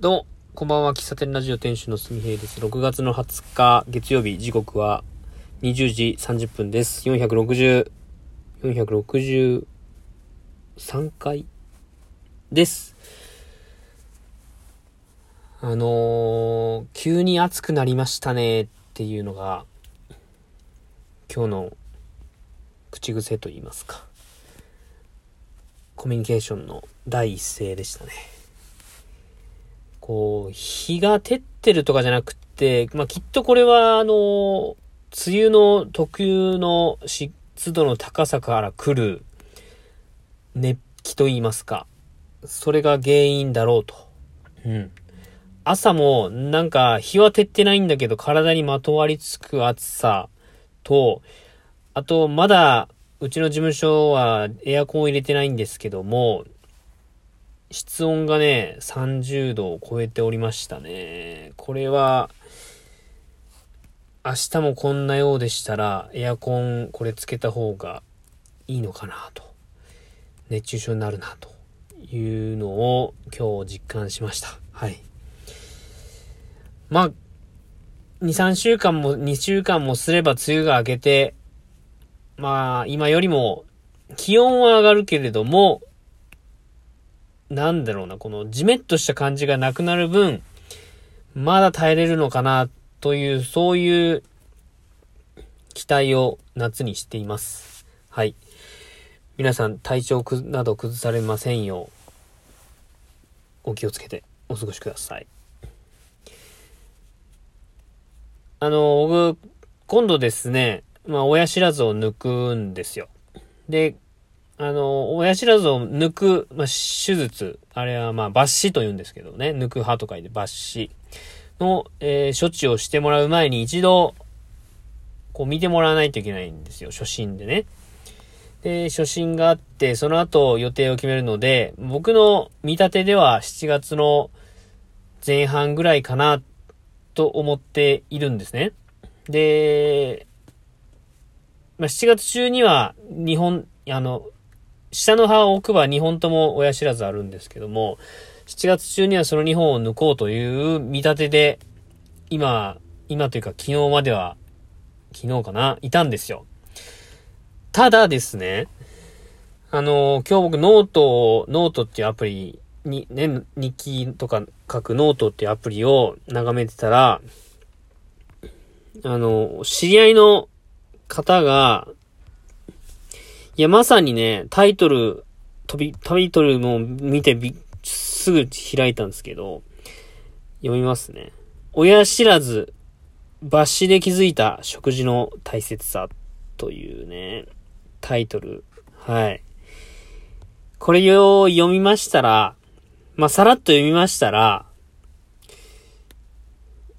どうも、こんばんは。喫茶店ラジオ店主のすみへいです。6月の20日、月曜日、時刻は20時30分です。460、463回です。あのー、急に暑くなりましたねっていうのが、今日の口癖と言いますか。コミュニケーションの第一声でしたね。こう、日が照ってるとかじゃなくて、まあ、きっとこれは、あの、梅雨の特有の湿度の高さから来る熱気と言いますか、それが原因だろうと。うん。朝も、なんか、日は照ってないんだけど、体にまとわりつく暑さと、あと、まだ、うちの事務所はエアコンを入れてないんですけども、室温がね、30度を超えておりましたね。これは、明日もこんなようでしたら、エアコンこれつけた方がいいのかなと。熱中症になるなというのを今日実感しました。はい。まあ、2、3週間も、2週間もすれば梅雨が明けて、まあ、今よりも気温は上がるけれども、なんだろうな、このジメッとした感じがなくなる分、まだ耐えれるのかな、という、そういう期待を夏にしています。はい。皆さん、体調くなど崩されませんよう、お気をつけてお過ごしください。あの、僕、今度ですね、まあ、親知らずを抜くんですよ。で、あの、親知らずを抜く、まあ、手術、あれはまあ、抜歯と言うんですけどね、抜く歯と書いて抜歯の、えー処置をしてもらう前に一度、こう見てもらわないといけないんですよ、初診でね。で、初診があって、その後予定を決めるので、僕の見立てでは7月の前半ぐらいかな、と思っているんですね。で、まあ、7月中には日本、あの、下の歯を奥歯2本とも親知らずあるんですけども、7月中にはその2本を抜こうという見立てで、今、今というか昨日までは、昨日かな、いたんですよ。ただですね、あの、今日僕ノートを、ノートっていうアプリに、ね、日記とか書くノートっていうアプリを眺めてたら、あの、知り合いの方が、いや、まさにね、タイトル、飛び、タイトルも見てび、すぐ開いたんですけど、読みますね。親知らず、抜歯で気づいた食事の大切さというね、タイトル。はい。これを読みましたら、まあ、さらっと読みましたら、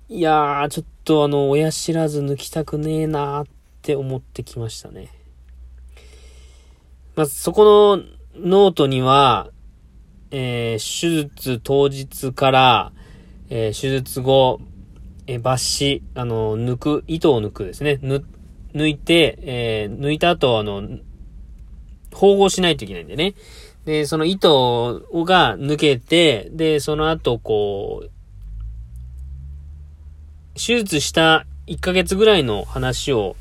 いやー、ちょっとあの、親知らず抜きたくねえなーって思ってきましたね。まあ、そこのノートには、えー手術当日から、えー手術後、えー抜歯、あの、抜く、糸を抜くですね。ぬ、抜いて、えー抜いた後、あの、縫合しないといけないんでね。で、その糸が抜けて、で、その後、こう、手術した1ヶ月ぐらいの話を、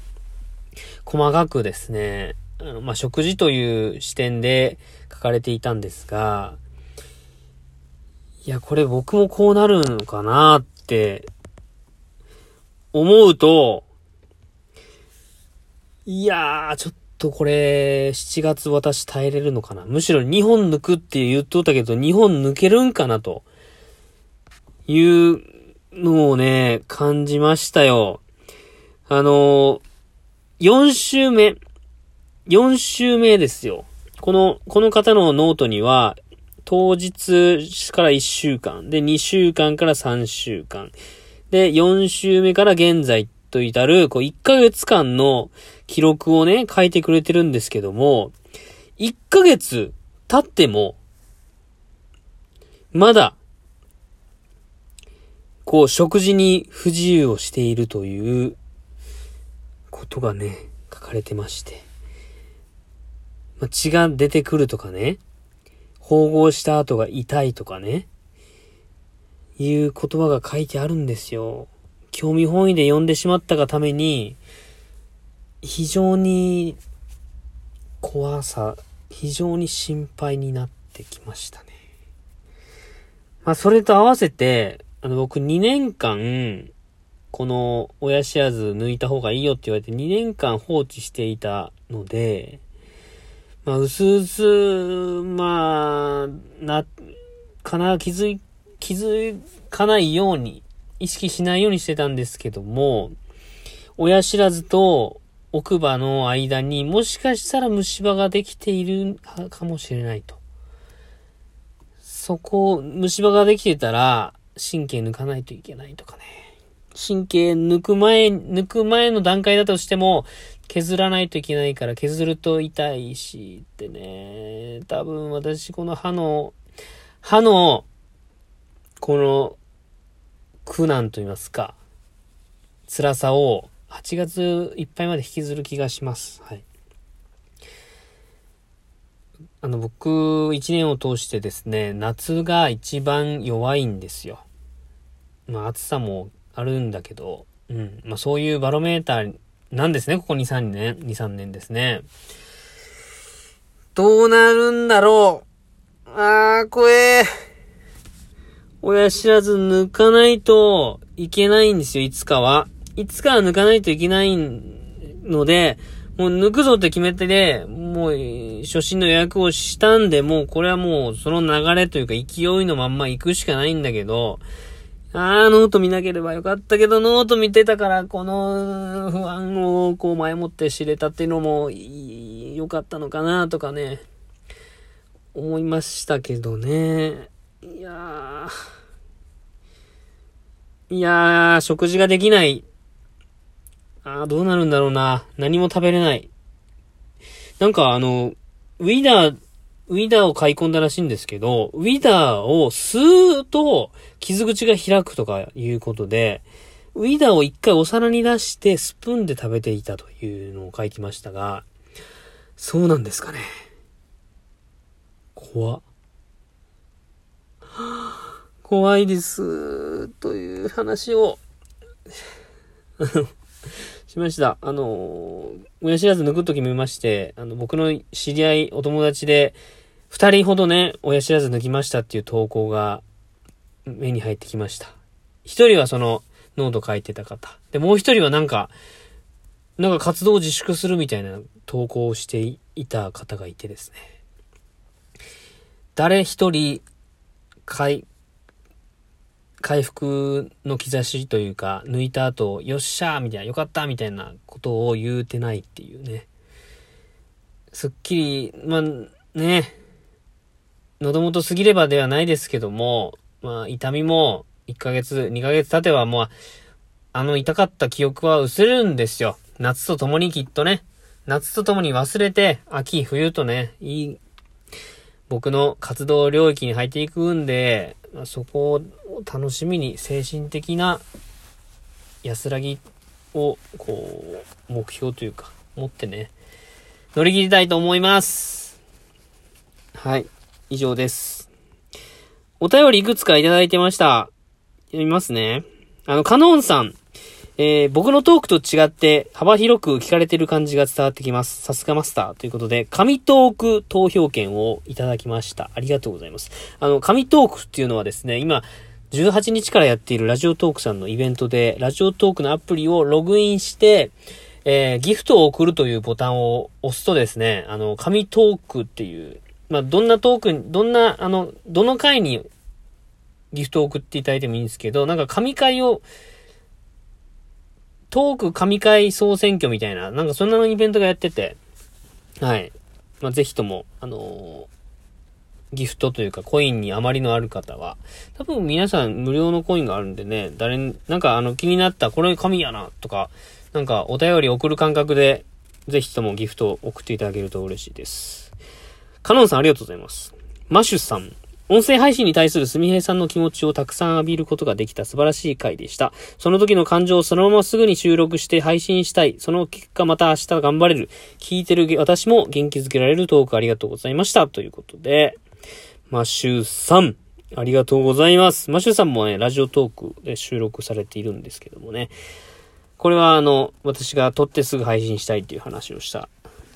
細かくですね、まあ、食事という視点で書かれていたんですが、いや、これ僕もこうなるのかなって、思うと、いやー、ちょっとこれ、7月私耐えれるのかな。むしろ2本抜くって言っとったけど、2本抜けるんかなと、いうのをね、感じましたよ。あの4週目、4週目ですよ。この、この方のノートには、当日から1週間、で、2週間から3週間、で、4週目から現在と至る、こう、1ヶ月間の記録をね、書いてくれてるんですけども、1ヶ月経っても、まだ、こう、食事に不自由をしているということがね、書かれてまして。血が出てくるとかね、縫合した後が痛いとかね。いう言葉が書いてあるんですよ。興味本位で読んでしまったがために、非常に怖さ、非常に心配になってきましたね。まあ、それと合わせて、あの、僕2年間、この親知らず抜いた方がいいよって言われて2年間放置していたので、まあ、うすうす、まあ、な、かな、気づい、気づかないように、意識しないようにしてたんですけども、親知らずと奥歯の間にもしかしたら虫歯ができているかもしれないと。そこ、虫歯ができてたら神経抜かないといけないとかね。神経抜く前、抜く前の段階だとしても、削らないといけないから削ると痛いしってね。多分私この歯の、歯の、この、苦難と言いますか、辛さを8月いっぱいまで引きずる気がします。はい。あの、僕、1年を通してですね、夏が一番弱いんですよ。まあ、暑さもあるんだけど、うん。まあ、そういうバロメーターなんですね、ここ2、3年、2、3年ですね。どうなるんだろう。あー、怖え。親知らず抜かないといけないんですよ、いつかは。いつかは抜かないといけないので、もう抜くぞって決めてで、もう、初心の予約をしたんで、もうこれはもうその流れというか勢いのまんま行くしかないんだけど、あー、ノート見なければよかったけど、ノート見てたから、この不安をこう前もって知れたっていうのも、良かったのかなとかね、思いましたけどね。いやー。いやー、食事ができない。あー、どうなるんだろうな。何も食べれない。なんかあの、ウィダー、ウィダーを買い込んだらしいんですけど、ウィダーを吸うと傷口が開くとかいうことで、ウィダーを一回お皿に出してスプーンで食べていたというのを書いてましたが、そうなんですかね。怖。怖いです。という話をしました。あの、親知らず抜くとき見まして、あの、僕の知り合い、お友達で、二人ほどね、親知らず抜きましたっていう投稿が目に入ってきました。一人はその、ノート書いてた方。で、もう一人はなんか、なんか活動を自粛するみたいな投稿をしていた方がいてですね。誰一人、回、回復の兆しというか、抜いた後、よっしゃーみたいな、よかったみたいなことを言うてないっていうね。すっきり、まあ、ね、喉元過ぎればではないですけども、まあ、痛みも1ヶ月、2ヶ月経てばもう、あの痛かった記憶は薄れるんですよ。夏と共にきっとね。夏と共に忘れて、秋、冬とね、いい、僕の活動領域に入っていくんで、そこを楽しみに精神的な安らぎを、こう、目標というか、持ってね、乗り切りたいと思います。はい。以上です。お便りいくつかいただいてました。読みますね。あの、カノンさん。えー、僕のトークと違って幅広く聞かれてる感じが伝わってきます。さすがマスターということで、神トーク投票権をいただきました。ありがとうございます。あの、神トークっていうのはですね、今、18日からやっているラジオトークさんのイベントで、ラジオトークのアプリをログインして、えー、ギフトを送るというボタンを押すとですね、あの、神トークっていう、まあ、どんなトークに、どんな、あの、どの回にギフトを送っていただいてもいいんですけど、なんか神回を、トーク神回総選挙みたいな、なんかそんなのイベントがやってて、はい。まあ、ぜひとも、あのー、ギフトというかコインに余りのある方は、多分皆さん無料のコインがあるんでね、誰に、なんかあの気になった、これ神やな、とか、なんかお便り送る感覚で、ぜひともギフトを送っていただけると嬉しいです。カノンさんありがとうございます。マシュさん、音声配信に対するすみへいさんの気持ちをたくさん浴びることができた素晴らしい回でした。その時の感情をそのまますぐに収録して配信したい。その結果また明日頑張れる。聞いてる私も元気づけられるトークありがとうございました。ということで、マシューさん、ありがとうございます。マシュさんもね、ラジオトークで収録されているんですけどもね。これはあの、私が撮ってすぐ配信したいっていう話をした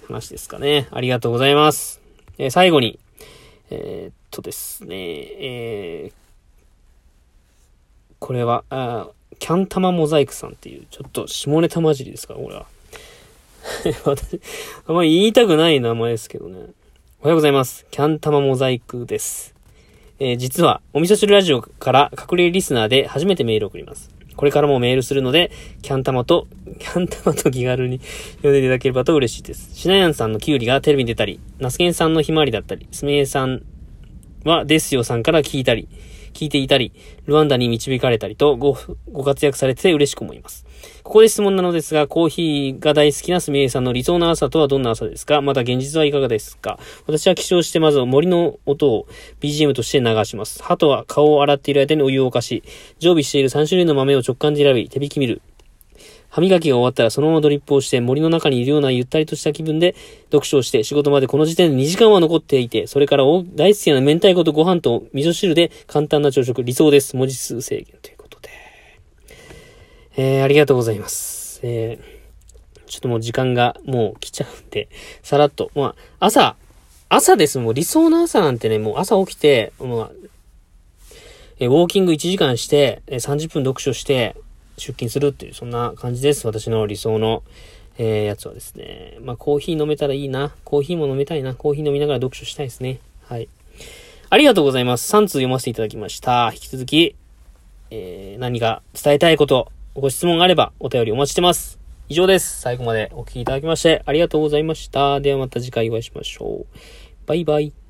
話ですかね。ありがとうございます。えー、最後に、えー、っとですね、えー、これは、あキャンタマモザイクさんっていう、ちょっと下ネタ混じりですから、これは。私、あんまり言いたくない名前ですけどね。おはようございます。キャンタマモザイクです。えー、実は、お味噌汁ラジオから隠れリスナーで初めてメールを送ります。これからもメールするので、キャンタマと、キャンタマと気軽に読んでいただければと嬉しいです。シナヤンさんのキュウリがテレビに出たり、ナスケンさんのひまわりだったり、スメエさんはですよさんから聞いたり、聞いていたり、ルワンダに導かれたりとご、ご活躍されて嬉しく思います。ここで質問なのですが、コーヒーが大好きなすみえさんの理想の朝とはどんな朝ですか？また現実はいかがですか？私は起床してまず森の音を BGM として流します。鳩は顔を洗っている間にお湯を沸かし、常備している3種類の豆を直感で選び、手引き見る。歯磨きが終わったらそのままドリップをして森の中にいるようなゆったりとした気分で読書をして仕事までこの時点で2時間は残っていて、それから大好きな明太子とご飯と味噌汁で簡単な朝食、理想です。文字数制限という。えー、ありがとうございます。えー、ちょっともう時間がもう来ちゃうんで、さらっと。まあ、朝、朝です。もう理想の朝なんてね、もう朝起きて、まあ、えウォーキング1時間してえ、30分読書して、出勤するっていう、そんな感じです。私の理想の、えー、やつはですね。まあ、コーヒー飲めたらいいな。コーヒーも飲みたいな。コーヒー飲みながら読書したいですね。はい。ありがとうございます。3通読ませていただきました。引き続き、えー、何か伝えたいこと、ご質問があればお便りお待ちしてます。以上です。最後までお聴きいただきましてありがとうございました。ではまた次回お会いしましょう。バイバイ。